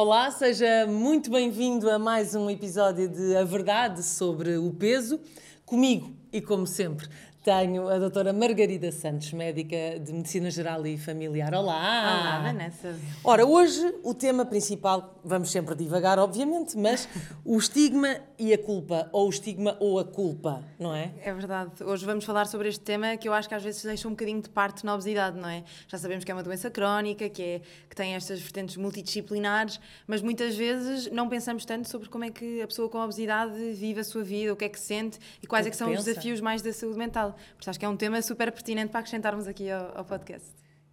Olá, seja muito bem-vindo a mais um episódio de A Verdade sobre o Peso. Comigo e como sempre, tenho a doutora Margarida Santos, médica de Medicina Geral e Familiar. Olá! Olá, Vanessa. Ora, hoje o tema principal, vamos sempre divagar, obviamente, mas o estigma e a culpa, ou o estigma ou a culpa, não é? É verdade. Hoje vamos falar sobre este tema que eu acho que às vezes deixa um bocadinho de parte na obesidade, não é? Já sabemos que é uma doença crónica, que, é, que tem estas vertentes multidisciplinares, mas muitas vezes não pensamos tanto sobre como é que a pessoa com obesidade vive a sua vida, o que é que sente e quais é que são os desafios mais da saúde mental. Portanto, acho que é um tema super pertinente para acrescentarmos aqui ao, ao podcast.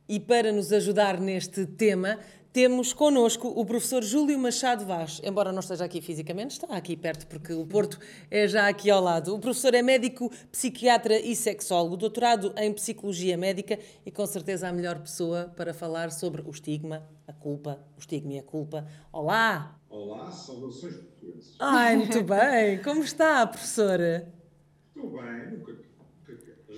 E para nos ajudar neste tema, temos connosco o professor Júlio Machado Vaz. Embora não esteja aqui fisicamente, está aqui perto, porque o Porto é já aqui ao lado. O professor é médico, psiquiatra e sexólogo, doutorado em psicologia médica e com certeza a melhor pessoa para falar sobre o estigma, a culpa, o estigma e a culpa. Olá! Olá, saudações portugueses. Ai, muito bem! Como está, professora? Estou bem, nunca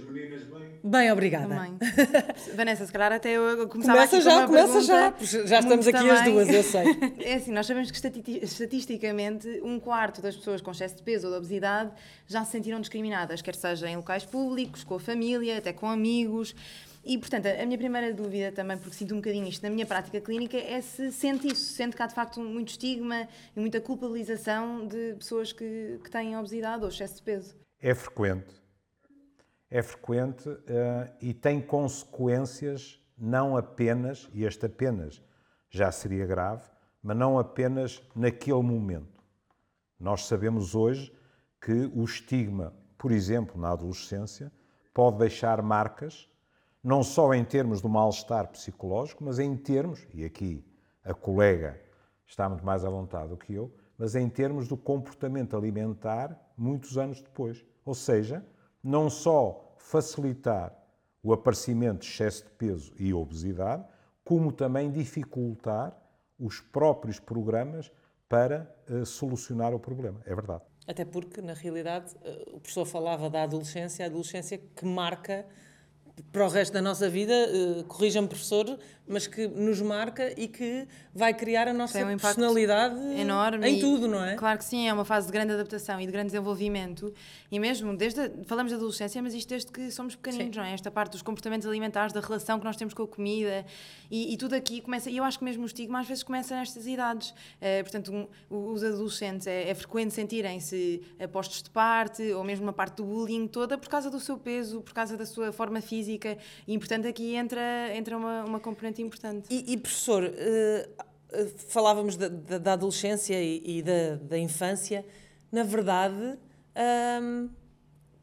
meninas bem? Bem, obrigada. Também. Vanessa, se calhar até eu começava começa já, começa já, já estamos aqui também. as duas, eu sei. É assim, nós sabemos que estatisticamente um quarto das pessoas com excesso de peso ou de obesidade já se sentiram discriminadas, quer seja em locais públicos, com a família, até com amigos. E, portanto, a minha primeira dúvida também, porque sinto um bocadinho isto na minha prática clínica, é se sente isso, sente que há de facto muito estigma e muita culpabilização de pessoas que, que têm obesidade ou excesso de peso. É frequente é frequente uh, e tem consequências não apenas, e este apenas já seria grave, mas não apenas naquele momento. Nós sabemos hoje que o estigma, por exemplo, na adolescência, pode deixar marcas, não só em termos do mal-estar psicológico, mas em termos, e aqui a colega está muito mais à vontade do que eu, mas em termos do comportamento alimentar muitos anos depois. Ou seja, não só facilitar o aparecimento de excesso de peso e obesidade, como também dificultar os próprios programas para uh, solucionar o problema. É verdade. Até porque, na realidade, uh, o professor falava da adolescência, a adolescência que marca para o resto da nossa vida, uh, corrija-me, professor, mas que nos marca e que vai criar a nossa um personalidade enorme em tudo, não é? Claro que sim, é uma fase de grande adaptação e de grande desenvolvimento. E mesmo, desde a, falamos de adolescência, mas isto desde que somos pequeninos, sim. não é? Esta parte dos comportamentos alimentares, da relação que nós temos com a comida e, e tudo aqui começa. E eu acho que mesmo o estigma às vezes começa nestas idades. Uh, portanto, um, os adolescentes é, é frequente sentirem-se postos de parte ou mesmo uma parte do bullying toda por causa do seu peso, por causa da sua forma física. E, portanto, aqui entra, entra uma, uma componente importante. E, e professor, uh, falávamos da, da, adolescência e, e, da, da infância, na verdade, um,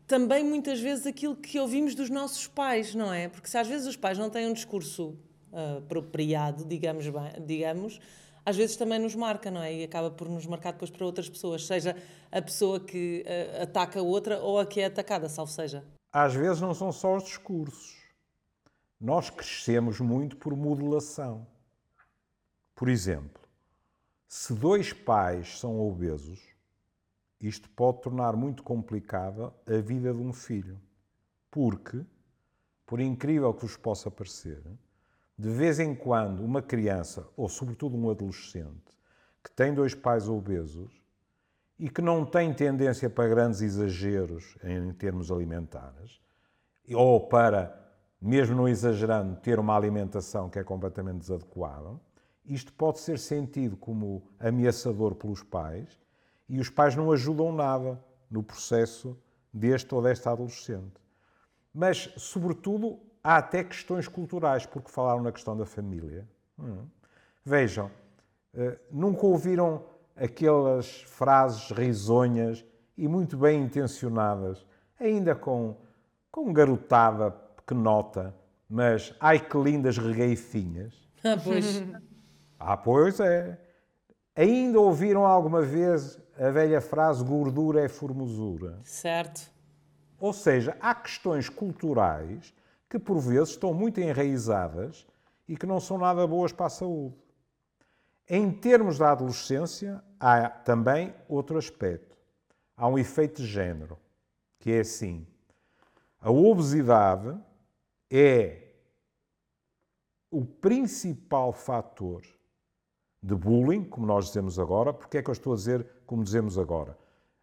também muitas vezes aquilo que ouvimos dos nossos pais, não é? Porque se às vezes os pais não têm um discurso uh, apropriado, digamos, bem, digamos, às vezes também nos marca, não é? E acaba por nos marcar depois para outras pessoas, seja a pessoa que uh, ataca outra ou a que é atacada, salvo seja. Às vezes não são só os discursos. Nós crescemos muito por modelação. Por exemplo, se dois pais são obesos, isto pode tornar muito complicada a vida de um filho. Porque, por incrível que vos possa parecer, de vez em quando uma criança, ou sobretudo um adolescente, que tem dois pais obesos e que não tem tendência para grandes exageros em termos alimentares, ou para mesmo não exagerando, ter uma alimentação que é completamente desadequada, isto pode ser sentido como ameaçador pelos pais e os pais não ajudam nada no processo deste ou desta adolescente. Mas, sobretudo, há até questões culturais, porque falaram na questão da família. Hum. Vejam, eh, nunca ouviram aquelas frases risonhas e muito bem intencionadas, ainda com, com garotada que nota, mas ai que lindas regueifinhas. Ah, pois. ah, pois é. Ainda ouviram alguma vez a velha frase gordura é formosura? Certo. Ou seja, há questões culturais que por vezes estão muito enraizadas e que não são nada boas para a saúde. Em termos da adolescência, há também outro aspecto. Há um efeito de género, que é assim: a obesidade é o principal fator de bullying, como nós dizemos agora. Porque é que eu estou a dizer como dizemos agora?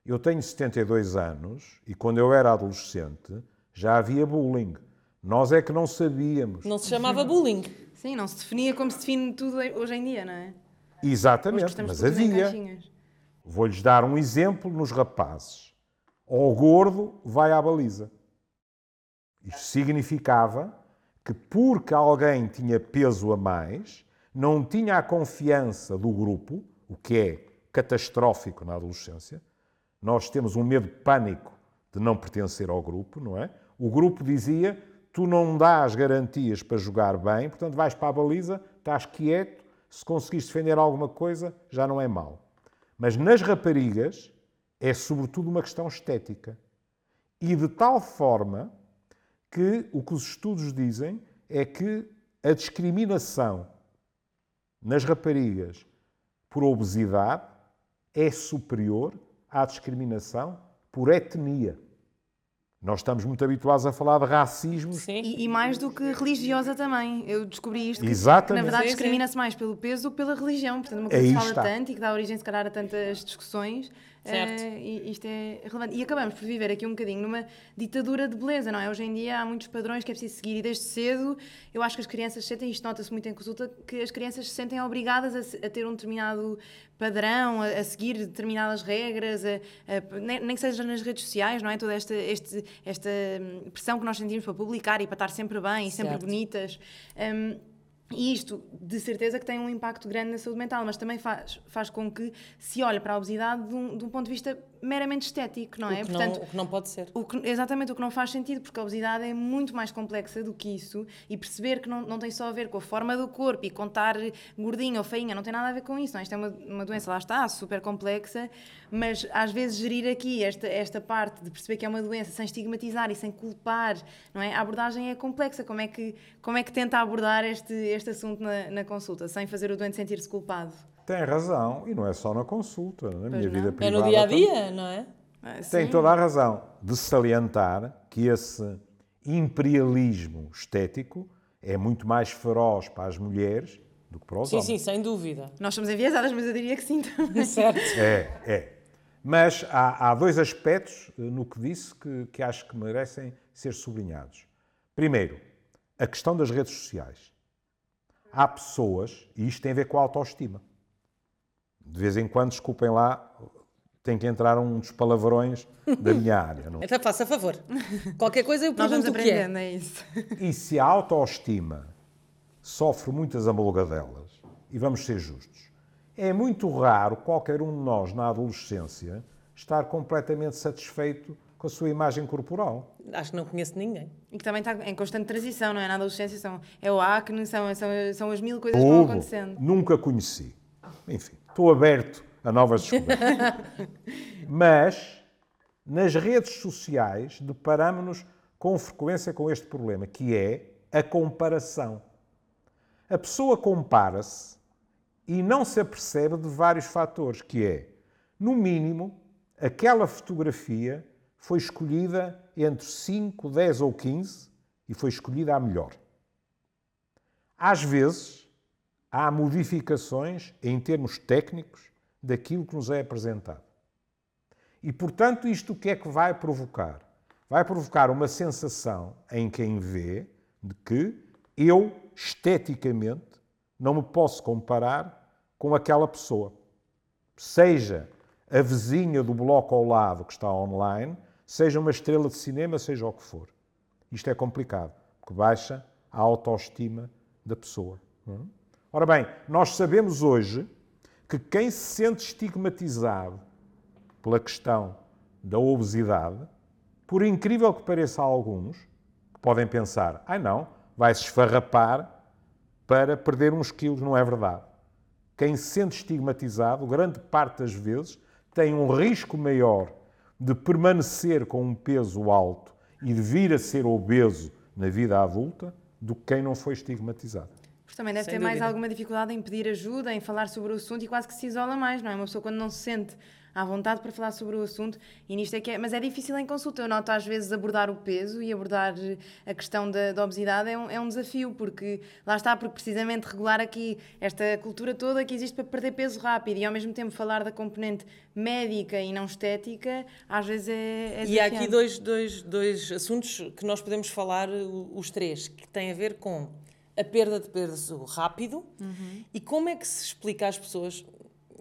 Eu tenho 72 anos e quando eu era adolescente já havia bullying. Nós é que não sabíamos. Não se chamava bullying. Sim, não se definia como se define tudo hoje em dia, não é? Exatamente, mas havia. Vou-lhes dar um exemplo nos rapazes. Ao gordo vai à baliza. Isto significava que, porque alguém tinha peso a mais, não tinha a confiança do grupo, o que é catastrófico na adolescência. Nós temos um medo de pânico de não pertencer ao grupo, não é? O grupo dizia: tu não dás garantias para jogar bem, portanto vais para a baliza, estás quieto, se conseguires defender alguma coisa, já não é mau. Mas nas raparigas é sobretudo uma questão estética. E de tal forma que o que os estudos dizem é que a discriminação nas raparigas por obesidade é superior à discriminação por etnia. Nós estamos muito habituados a falar de racismo Sim. E, e mais do que religiosa também. Eu descobri isto. que, Exatamente. Na verdade, discrimina-se mais pelo peso do que pela religião. Portanto, uma coisa Aí que se fala está. tanto e que dá origem, se calhar, a tantas discussões. Certo. e isto é relevante. E acabamos por viver aqui um bocadinho numa ditadura de beleza, não é? Hoje em dia há muitos padrões que é preciso seguir e desde cedo eu acho que as crianças sentem, isto nota-se muito em consulta, que as crianças se sentem obrigadas a, a ter um determinado padrão, a, a seguir determinadas regras, a- nem, nem que seja nas redes sociais, não é? Toda esta, este- esta hum, pressão que nós sentimos para publicar e para estar sempre bem e sempre Certo. bonitas. Hum, e isto, de certeza, que tem um impacto grande na saúde mental, mas também faz, faz com que se olhe para a obesidade de um, de um ponto de vista meramente estético, não é? O que, não, o que não pode ser. O que- exatamente o que não faz sentido, porque a obesidade é muito mais complexa do que isso e perceber que não, não tem só a ver com a forma do corpo e contar gordinha ou feinha, não tem nada a ver com isso. Não? é? Isto é uma, uma doença, lá está, super complexa, mas às vezes gerir aqui esta, esta parte de perceber que é uma doença sem estigmatizar e sem culpar, não é? A abordagem é complexa. Como é que, como é que tenta abordar este, este assunto na, na consulta, sem fazer o doente sentir-se culpado? Tem razão, e não é só na consulta, na minha não. vida É privada. É no dia a dia, não é? Ah, Tem sim. toda a razão de salientar que esse imperialismo estético é muito mais feroz para as mulheres do que para os Sim, homens. sim, sem dúvida. Nós somos enviesadas, mas eu diria que sim também. Certo. É, é. Mas há, há dois aspectos eh, no que disse que, que acho que merecem ser sublinhados. Primeiro, a questão das redes sociais. Há pessoas, e isto tem a ver com a autoestima. De vez em quando, desculpem lá, tem que entrar um dos palavrões da minha área. Não? Então faça favor. Qualquer coisa eu Nós vamos pergunto o que é. aprendendo, é isso. E se a autoestima sofre muitas amolgadelas, e vamos ser justos, é muito raro qualquer um de nós na adolescência estar completamente satisfeito com a sua imagem corporal. Acho que não conheço ninguém. E que também está em constante transição, não é? Na adolescência são, é o acne, são, são, são as mil coisas que vão acontecendo. Nunca conheci. Enfim, estou aberto a novas descobertas. Mas nas redes sociais deparamos-nos com frequência com este problema, que é a comparação. A pessoa compara-se e não se apercebe de vários fatores, que é, no mínimo, aquela fotografia foi escolhida entre 5, 10 ou 15 e foi escolhida a melhor. Às vezes, há modificações em termos técnicos daquilo que nos é apresentado. E, portanto, isto o que é que vai provocar? Vai provocar uma sensação em quem vê de que eu, esteticamente, não me posso comparar com aquela pessoa. Seja a vizinha do bloco ao lado que está online, seja uma estrela de cinema, seja o que for. Isto é complicado, porque baixa a autoestima da pessoa. é? Ora bem, nós sabemos hoje que quem se sente estigmatizado pela questão da obesidade, por incrível que pareça a alguns, podem pensar, ai não, vai-se esfarrapar para perder uns quilos, não é verdade. Quem se sente estigmatizado, grande parte das vezes, tem um risco maior de permanecer com um peso alto e de vir a ser obeso na vida adulta do que quem não foi estigmatizado. Também deve Sem ter mais dúvida. alguma dificuldade em pedir ajuda, em falar sobre o assunto e quase que se isola mais, não é? Uma pessoa quando não se sente à vontade para falar sobre o assunto e nisto é que é, mas é difícil em consulta. Eu noto às vezes abordar o peso e abordar a questão da, da obesidade é um, é um desafio, porque lá está, porque precisamente regular aqui esta cultura toda que existe para perder peso rápido e ao mesmo tempo falar da componente médica e não estética, às vezes é, é E há aqui dois, dois, dois assuntos que nós podemos falar, os três, que têm a ver com a perda de peso rápido uhum. e como é que se explica às pessoas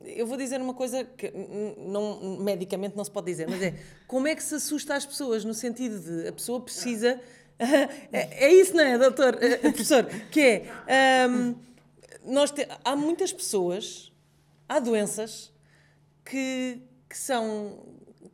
eu vou dizer uma coisa que não, medicamente não se pode dizer, mas é como é que se assusta as pessoas, no sentido de a pessoa precisa. é, é isso, não é, doutor? É, professor? Que é. Um, nós te, há muitas pessoas, há doenças que, que são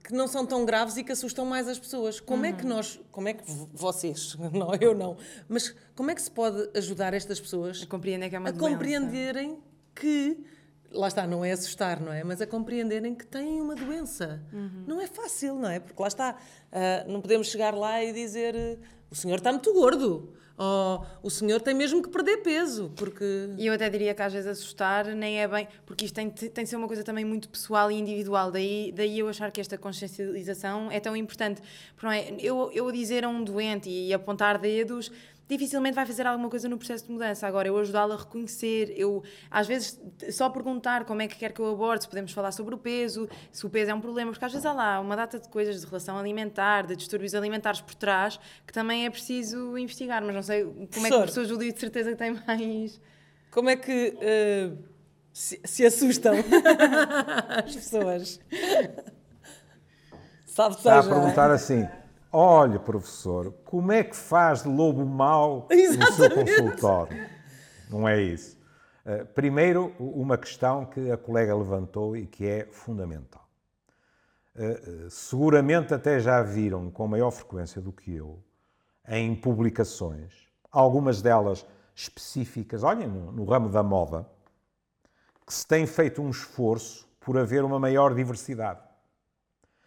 que não são tão graves e que assustam mais as pessoas. Como uhum. é que uhum. nós, como é que vocês, não eu não, mas como é que se pode ajudar estas pessoas a compreender que é uma a doença. compreenderem que lá está, não é assustar, não é? Mas a compreenderem que têm uma doença. Uhum. Não é fácil, não é? Porque lá está, uh, não podemos chegar lá e dizer o senhor está muito gordo. Ou o senhor tem mesmo que perder peso, porque... E eu até diria que às vezes assustar nem é bem... Porque isto tem, tem de ser uma coisa também muito pessoal e individual. Daí, daí eu achar que esta consciencialização é tão importante. Porque é, eu, eu dizer a um doente e apontar dedos dificilmente vai fazer alguma coisa no processo de mudança. Agora, eu ajudá-la a reconhecer, eu às vezes só perguntar como é que quer que eu aborde, se podemos falar sobre o peso, se o peso é um problema, porque às vezes há lá uma data de coisas de relação alimentar, de distúrbios alimentares por trás, que também é preciso investigar, mas não sei como Professor, é que a pessoa Júlio de certeza que tem mais. Como é que uh, se, se, assustam as pessoas? Sabe, Está a perguntar assim Olha, professor, como é que faz de lobo mau no seu consultório? Não é isso. Uh, primeiro, uma questão que a colega levantou e que é fundamental. Uh, seguramente até já viram com maior frequência do que eu em publicações, algumas delas específicas, olhem, no, no ramo da moda, que se tem feito um esforço por haver uma maior diversidade,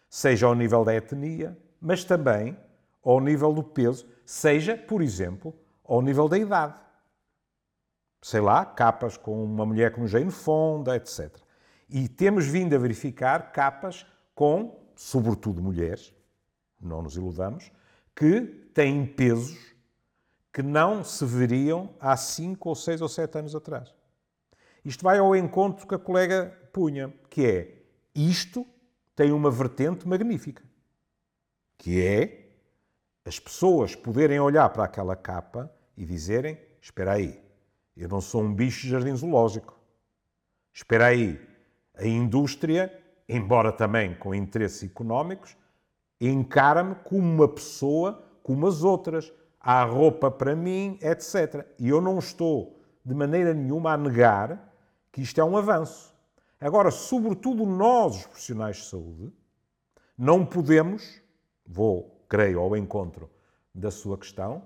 seja ao nível da etnia, mas também ao nível do peso, seja, por exemplo, ao nível da idade. Sei lá, capas com uma mulher com Jane Fonda, etc. E temos vindo a verificar capas com, sobretudo mulheres, não nos iludamos, que têm pesos que não se veriam há 5 ou 6 ou 7 anos atrás. Isto vai ao encontro que a colega punha, que é isto tem uma vertente magnífica que é as pessoas poderem olhar para aquela capa e dizerem: Espera aí, eu não sou um bicho de jardim zoológico. Espera aí, a indústria, embora também com interesses económicos, encara-me como uma pessoa como as outras. Há roupa para mim, etc. E eu não estou de maneira nenhuma a negar que isto é um avanço. Agora, sobretudo nós, os profissionais de saúde, não podemos vou, creio, ao encontro da sua questão,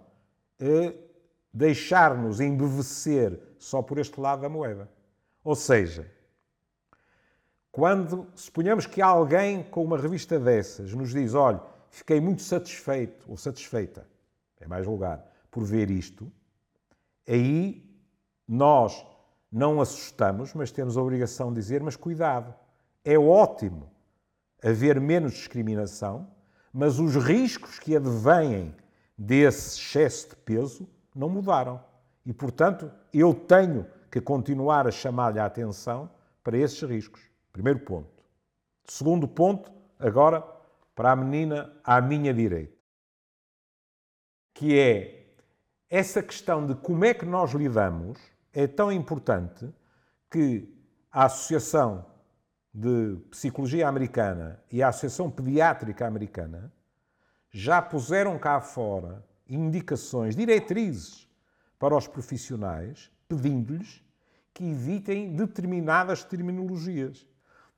deixar-nos embevecer só por este lado da moeda. Ou seja, quando suponhamos que alguém com uma revista dessas nos diz: olha, fiquei muito satisfeito ou satisfeita, é mais vulgar, por ver isto, aí nós não assustamos, mas temos a obrigação de dizer: mas cuidado, é ótimo haver menos discriminação mas os riscos que advêm desse excesso de peso não mudaram. E, portanto, eu tenho que continuar a chamar-lhe a atenção para esses riscos. Primeiro ponto. Segundo ponto, agora, para a menina à minha direita, que é essa questão de como é que nós lidamos é tão importante que a Associação de Psicologia Americana e a Associação Pediátrica Americana já puseram cá fora indicações, diretrizes para os profissionais, pedindo-lhes que evitem determinadas terminologias.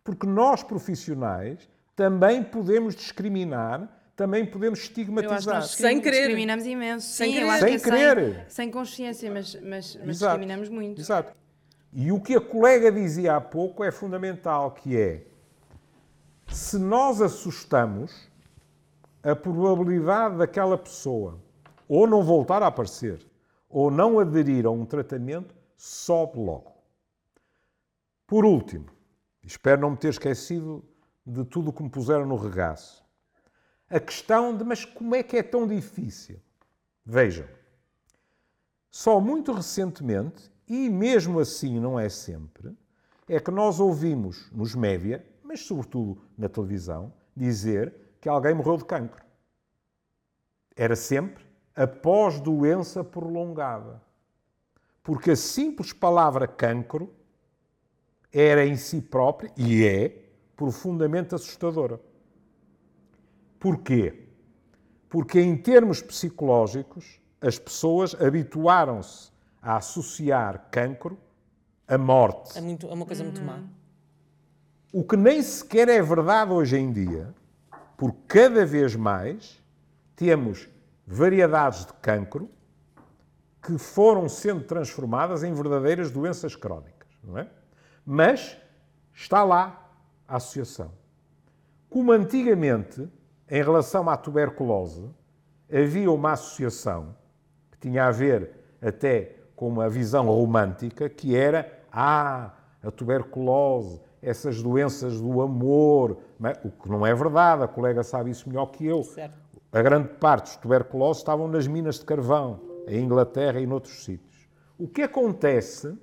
Porque nós, profissionais, também podemos discriminar, também podemos estigmatizar. sem querer. Discriminamos imenso. Sem Sim, querer. sem, é querer. Sem, sem, consciência, mas, mas, mas discriminamos muito. Exato. E o que a colega dizia há pouco é fundamental, que é se nós assustamos, a probabilidade daquela pessoa ou não voltar a aparecer ou não aderir a um tratamento sobe logo. Por último, espero não me ter esquecido de tudo o que me puseram no regaço. A questão de, mas como é que é tão difícil? Vejam, só muito recentemente, e mesmo assim não é sempre, é que nós ouvimos nos média, mas sobretudo na televisão, dizer que alguém morreu de cancro. Era sempre após doença prolongada. Porque a simples palavra cancro era em si própria, e é, profundamente assustadora. Porquê? Porque, em termos psicológicos, as pessoas habituaram-se a associar cancro à morte. É, muito, é uma coisa muito má. O que nem sequer é verdade hoje em dia, porque cada vez mais temos variedades de cancro que foram sendo transformadas em verdadeiras doenças crónicas, não é? Mas está lá a associação. Como antigamente, em relação à tuberculose, havia uma associação que tinha a ver até com uma visão romântica, que era ah, a tuberculose, essas doenças do amor, o que não é verdade, a colega sabe isso melhor que eu. Certo. A grande parte dos tuberculosos estavam nas minas de carvão, em Inglaterra e noutros sítios. O que acontece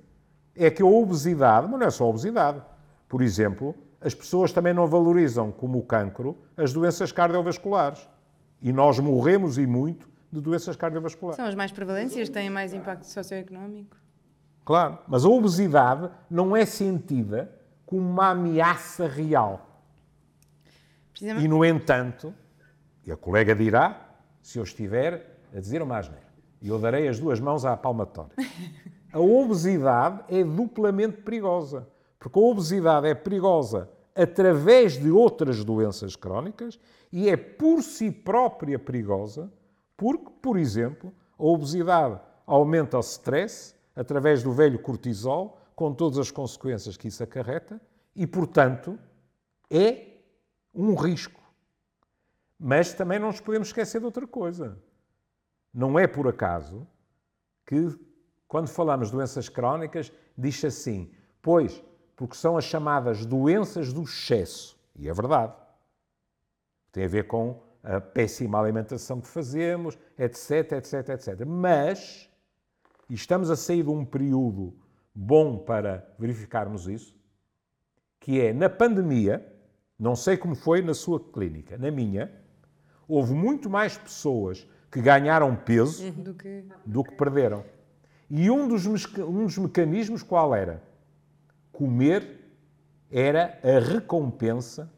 é que a obesidade, mas não é só a obesidade, por exemplo, as pessoas também não valorizam, como o cancro, as doenças cardiovasculares. E nós morremos e muito de doenças cardiovasculares. São as mais prevalências, têm mais impacto socioeconómico. Claro, mas a obesidade não é sentida como uma ameaça real. E, no entanto, e a colega dirá, se eu estiver a dizer uma asneira, e eu darei as duas mãos à palmatória. A obesidade é duplamente perigosa, porque a obesidade é perigosa através de outras doenças crónicas e é por si própria perigosa porque, por exemplo, a obesidade aumenta o stress através do velho cortisol, com todas as consequências que isso acarreta, e, portanto, é um risco. Mas também não nos podemos esquecer de outra coisa. Não é por acaso que, quando falamos de doenças crónicas, diz assim, pois, porque são as chamadas doenças do excesso. E é verdade. Tem a ver com a péssima alimentação que fazemos, etc, etc, etc. Mas, e estamos a sair de um período bom para verificarmos isso, que é na pandemia, não sei como foi na sua clínica, na minha, houve muito mais pessoas que ganharam peso do que, do que perderam. E um dos, um dos mecanismos qual era? Comer era a recompensa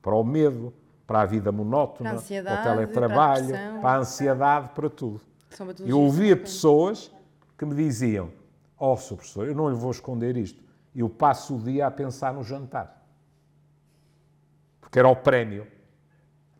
para o medo, para a vida monótona, Para o teletrabalho, para a para a ansiedade, para tudo. Eu ouvia pessoas que me diziam: Ó, oh, Sr. professor, eu não lhe vou esconder isto. Eu passo o dia a pensar no jantar. Porque era o prémio.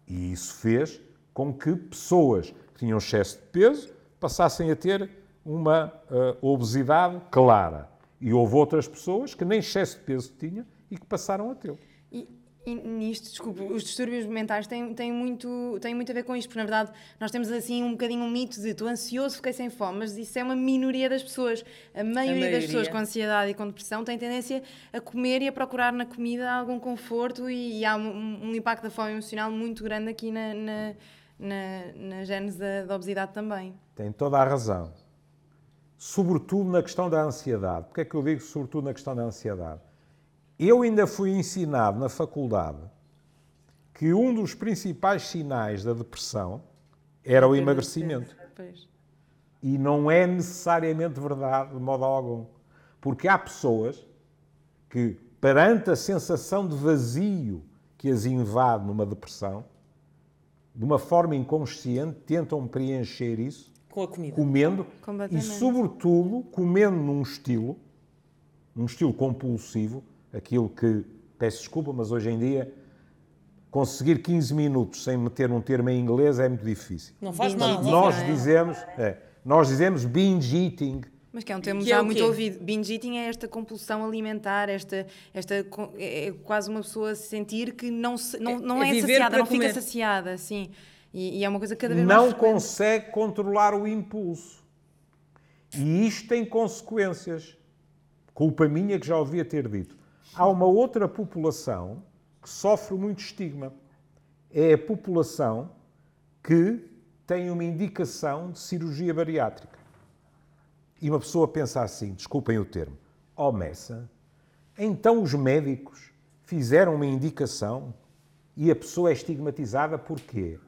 E isso fez com que pessoas que tinham excesso de peso passassem a ter uma uh, obesidade clara. E houve outras pessoas que nem excesso de peso tinham e que passaram a tê-lo. E, e nisto, desculpe, os distúrbios mentais têm, têm, muito, têm muito a ver com isto, porque na verdade nós temos assim um bocadinho um mito de estou ansioso, fiquei sem fome, mas isso é uma minoria das pessoas. A maioria, maioria. das pessoas com ansiedade e com depressão tem tendência a comer e a procurar na comida algum conforto e, e há um, um, impacto da fome emocional muito grande aqui na, na, na, na gênese da, da obesidade também. Tem toda a razão. Sobretudo na questão da ansiedade. Porquê é que eu digo sobretudo na questão da ansiedade? Eu ainda fui ensinado na faculdade que um dos principais sinais da depressão era o emagrecimento. E não é necessariamente verdade de modo algum. Porque há pessoas que, perante a sensação de vazio que as invade numa depressão, de uma forma inconsciente, tentam preencher isso Com a comida. comendo e, sobretudo, comendo num estilo, num estilo compulsivo, aquilo que, peço desculpa, mas hoje em dia, conseguir 15 minutos sem meter um termo em inglês é muito difícil. Não faz mal. não Nós faz é? dizemos, é, nós dizemos binge eating, Mas que é um termo Que é já o muito ouvido. Binge eating é esta compulsão alimentar, esta, esta é é quase uma pessoa sentir que não, se- não, É- não é é, saciada, não fica comer. saciada, sim. E, e é uma coisa cada vez não mais frequente. consegue controlar o impulso. E isto tem consequências. Culpa minha que já o devia ter dito. Há uma outra população, que sofre muito estigma. É a população que tem uma indicação de cirurgia bariátrica. E uma pessoa pensa assim, desculpem o termo, ó oh, Messa, então os médicos fizeram uma indicação e a pessoa é estigmatizada por quê?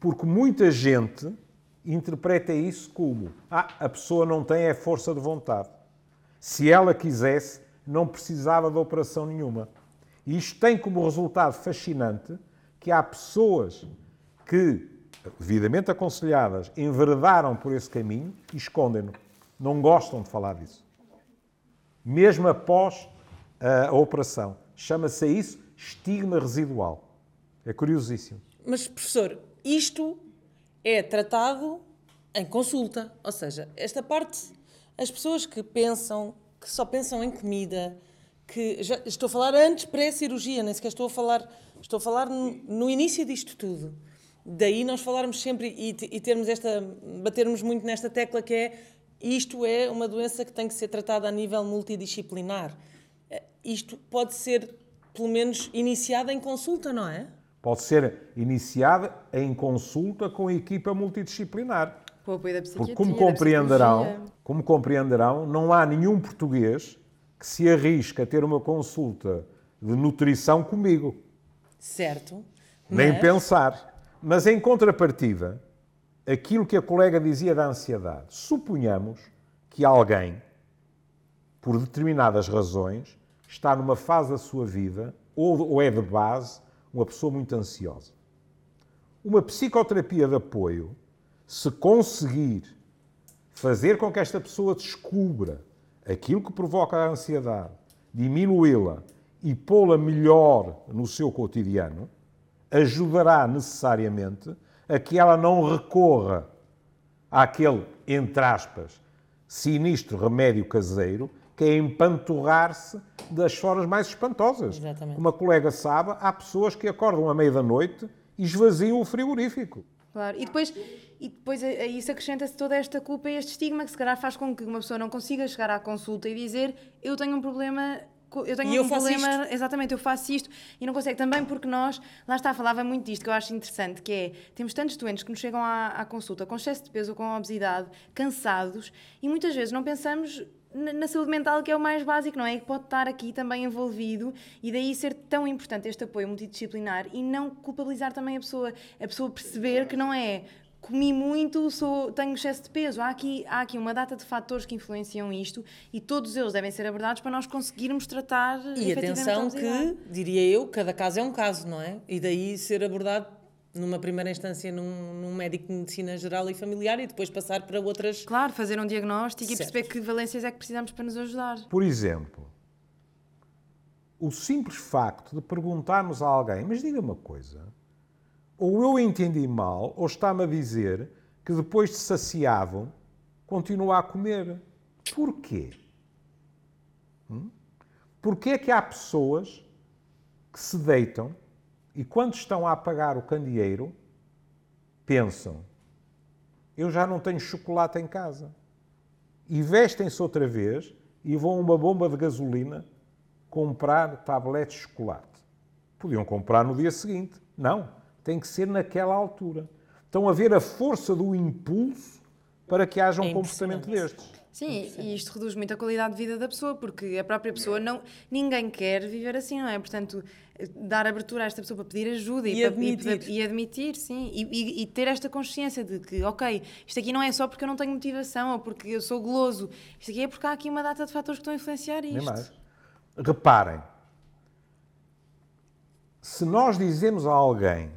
Porque muita gente interpreta isso como ah, a pessoa não tem a força de vontade. Se ela quisesse, não precisava de operação nenhuma. E isto tem como resultado fascinante que há pessoas que, devidamente aconselhadas, enveredaram por esse caminho e escondem-no. Não gostam de falar disso. Mesmo após a operação. Chama-se isso estigma residual. É curiosíssimo. Mas, professor, isto é tratado em consulta. Ou seja, esta parte, as pessoas que pensam, que só pensam em comida, que já, estou a falar antes pré-cirurgia, nem sequer estou a falar, estou a falar no, no, início disto tudo. Daí nós falarmos sempre e, e termos esta, batermos muito nesta tecla que é isto é uma doença que tem que ser tratada a nível multidisciplinar. Eh, isto pode ser, pelo menos, iniciada em consulta, não é? Pode ser iniciada em consulta com a equipa multidisciplinar. Porque, como compreenderão, como compreenderão, não há nenhum português que se arrisca a ter uma consulta de nutrição comigo. Certo. Nem mas... pensar. Mas, em contrapartida, aquilo que a colega dizia da ansiedade, suponhamos que alguém, por determinadas razões, está numa fase da sua vida, ou, ou é de base, uma pessoa muito ansiosa. Uma psicoterapia de apoio, se conseguir fazer com que esta pessoa descubra aquilo que provoca a ansiedade, diminuí-la e pô-la melhor no seu cotidiano, ajudará necessariamente a que ela não recorra àquele, entre aspas, sinistro remédio caseiro que é empanturrar-se das formas mais espantosas. Exatamente. Uma colega sabe, há pessoas que acordam à meia da noite e esvaziam o frigorífico. Claro, e depois, e depois a, a isso acrescenta-se toda esta culpa e este estigma que se calhar faz com que uma pessoa não consiga chegar à consulta e dizer eu tenho um problema eu tenho e um eu problema, isto. exatamente, eu faço isto e não consegue. Também porque nós, lá está, falava muito disto que eu acho interessante, que é, temos tantos doentes que nos chegam à, à consulta com excesso de peso ou com obesidade, cansados, e muitas vezes não pensamos na saúde mental, que é o mais básico, não é? Que pode estar aqui também envolvido e daí ser tão importante este apoio multidisciplinar e não culpabilizar também a pessoa. A pessoa perceber que não é comi muito, sou, tenho excesso de peso. Há aqui, há aqui uma data de fatores que influenciam isto e todos eles devem ser abordados para nós conseguirmos tratar. E atenção que, diria eu, cada caso é um caso, não é? E daí ser abordado numa primeira instância num, num, médico de medicina geral e familiar e depois passar para outras. Claro, fazer um diagnóstico certo. e perceber que valências é que precisamos para nos ajudar. Por exemplo, o simples facto de perguntarmos a alguém, mas diga uma coisa, ou eu entendi mal, ou está-me a dizer que depois de saciado continua a comer. Porquê? Hum? Porquê é que há pessoas que se deitam e quando estão a apagar o candeeiro, pensam: eu já não tenho chocolate em casa. E vestem-se outra vez e vão a uma bomba de gasolina comprar tabletes de chocolate. Podiam comprar no dia seguinte. Não, tem que ser naquela altura. Estão a ver a força do impulso para que haja um é comportamento destes. Sim, e isto reduz muito a qualidade de vida da pessoa, porque a própria pessoa não. Ninguém quer viver assim, não é? Portanto, dar abertura a esta pessoa para pedir ajuda e, e admitir. E, e, admitir, sim. E, e, ter esta consciência de que, ok, isto aqui não é só porque eu não tenho motivação ou porque eu sou goloso. Isto aqui é porque há aqui uma data de fatores que estão a influenciar isto. Nem mais. Reparem, se nós dizemos a alguém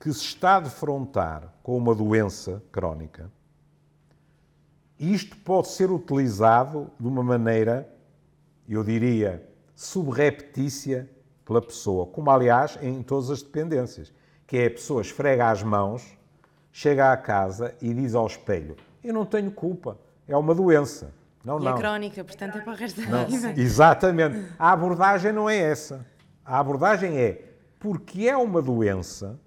que se está a defrontar com uma doença crónica, isto pode ser utilizado de uma maneira, eu diria, subreptícia pela pessoa, como aliás em todas as dependências, que é a pessoa esfrega as mãos, chega à casa e diz ao espelho: Eu não tenho culpa, é uma doença. Não, e não. é crónica, portanto é para o resto da vida. Exatamente. A abordagem não é essa. A abordagem é porque é uma doença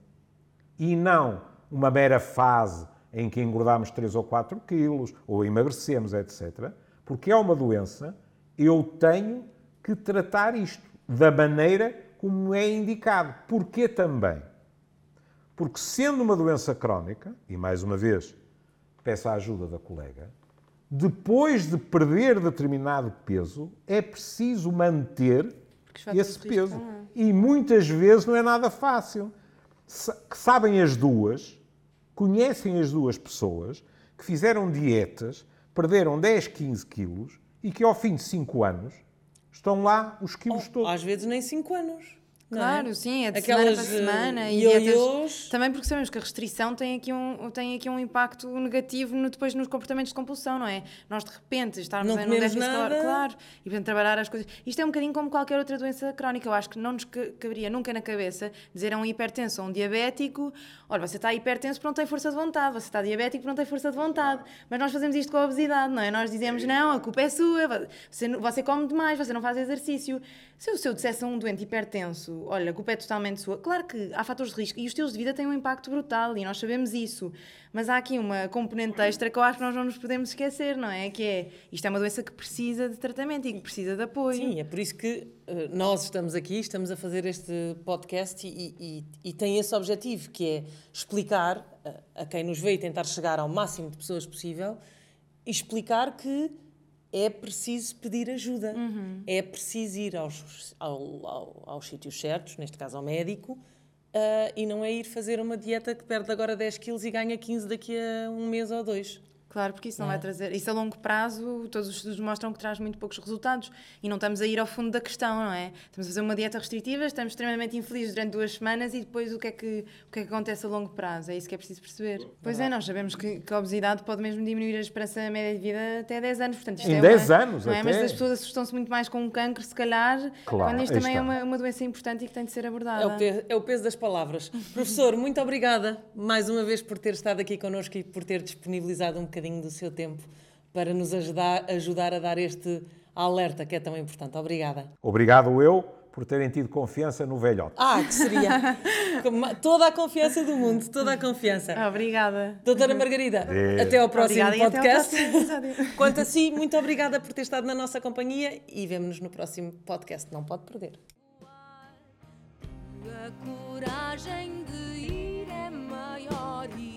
e não uma mera fase em que engordamos 3 ou 4 quilos ou emagrecemos, etc. Porque é uma doença, eu tenho que tratar isto da maneira como é indicado. Porquê também? Porque sendo uma doença crónica, e mais uma vez peço a ajuda da colega, depois de perder determinado peso, é preciso manter esse peso. E muitas vezes não é nada fácil. Que sabem as duas, conhecem as duas pessoas que fizeram dietas, perderam 10, 15 quilos e que ao fim de 5 anos estão lá os quilos todos. Às vezes nem 5 anos. É? Claro, sim, é de Aquelas, semana para semana. eh, E ioiôs. dietas- Também porque sabemos que a restrição tem aqui um, tem aqui um impacto negativo no- depois nos comportamentos de compulsão, não é? Nós de repente estarmos Não um comemos déficit nada. claro, e portanto trabalhar as coisas. Isto é um bocadinho como qualquer outra doença crónica. Eu acho que não nos ca- caberia nunca na cabeça dizer a um hipertenso ou um diabético: olha, você está hipertenso porque não tem força de vontade, você está diabético porque não tem força de vontade. Mas nós fazemos isto com a obesidade, não é? Nós dizemos: não, a culpa é sua, você, você come demais, você não faz exercício. Se eu, se eu dissesse a um doente hipertenso: olha, a culpa é totalmente sua, claro que há fatores de risco e os estilos de vida têm um impacto brutal e nós sabemos isso. Mas há aqui uma componente extra que eu acho que nós não nos podemos esquecer, não é? Que é isto é uma doença que precisa de tratamento e que precisa de apoio. Sim, é por isso que eh, nós estamos aqui, estamos a fazer este podcast e, e- e tem esse objetivo, que é explicar eh, a quem nos vê e tentar chegar ao máximo de pessoas possível, e explicar que é preciso pedir ajuda, é preciso ir aos, ao- ao- aos sítios certos, neste caso ao médico, eh, e não é ir fazer uma dieta que perde agora 10 quilos e ganha 15 daqui a um mês ou dois. Claro, porque isso não vai trazer. Isso a longo prazo, todos os estudos mostram que traz muito poucos resultados e não estamos a ir ao fundo da questão, não é? Estamos a fazer uma dieta restritiva, estamos extremamente infelizes durante duas semanas e depois o que é que, o que, é que acontece a longo prazo? É isso que é preciso perceber. Pois é, nós sabemos que, que a obesidade pode mesmo diminuir a esperança média de vida até 10 anos. Portanto, isto Em é 10 uma- anos, não é? Mas até. as pessoas assustam-se muito mais com um cancro, se calhar, Claro, quando isto também é está. uma, uma doença importante e que tem de ser abordada. É o, peso, é o peso das palavras. Professor, muito obrigada mais uma vez por ter estado aqui connosco e por ter disponibilizado um bocadinho do seu tempo para nos ajudar, ajudar a dar este alerta que é tão importante. Obrigada. Obrigado eu por terem tido confiança no velhote. Ah, que seria toda a confiança do mundo, toda a confiança. Obrigada. Doutora Margarida, Adeus. até ao próximo Obrigada até ao podcast. próximo. Quanto a si, muito obrigada por ter estado na nossa companhia e vemo-nos no próximo podcast. Não pode perder. A coragem de ir é maior e